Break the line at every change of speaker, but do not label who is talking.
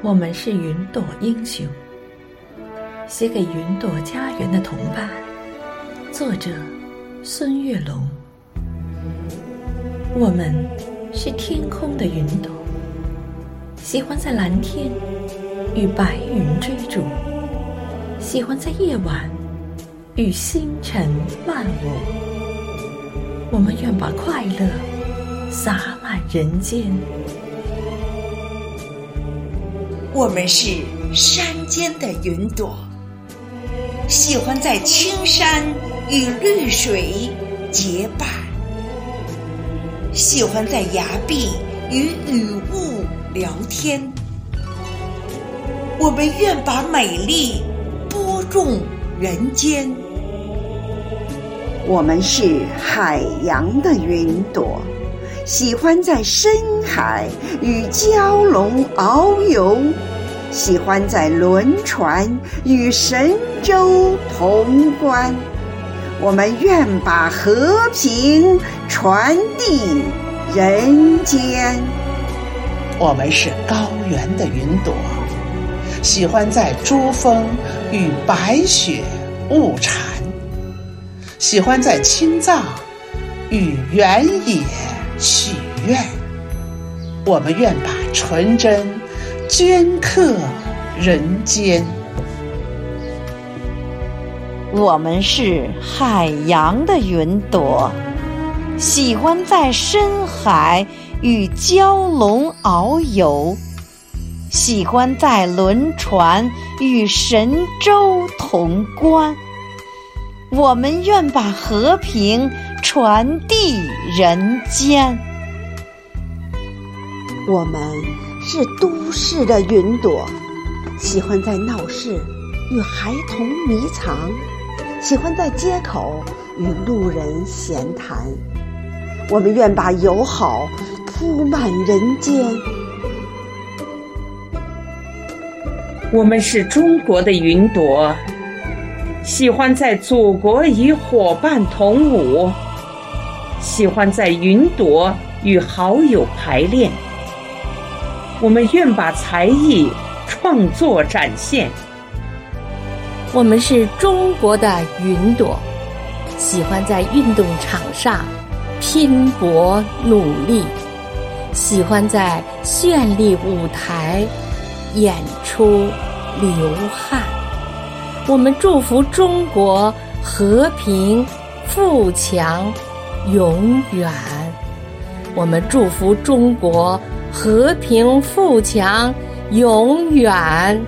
我们是云朵英雄，写给云朵家园的同伴。作者：孙月龙。我们是天空的云朵，喜欢在蓝天与白云追逐，喜欢在夜晚与星辰漫舞。我们愿把快乐洒满人间。
我们是山间的云朵，喜欢在青山与绿水结伴，喜欢在崖壁与雨雾聊天。我们愿把美丽播种人间。
我们是海洋的云朵，喜欢在深海与蛟龙遨游。喜欢在轮船与神州同观，我们愿把和平传递人间。
我们是高原的云朵，喜欢在珠峰与白雪物产，喜欢在青藏与原野许愿。我们愿把纯真。镌刻人间，
我们是海洋的云朵，喜欢在深海与蛟龙遨游，喜欢在轮船与神州同观。我们愿把和平传递人间。
我们。是都市的云朵，喜欢在闹市与孩童迷藏，喜欢在街口与路人闲谈。我们愿把友好铺满人间。
我们是中国的云朵，喜欢在祖国与伙伴同舞，喜欢在云朵与好友排练。我们愿把才艺创作展现。
我们是中国的云朵，喜欢在运动场上拼搏努力，喜欢在绚丽舞台演出流汗。我们祝福中国和平富强永远。我们祝福中国。和平富强，永远。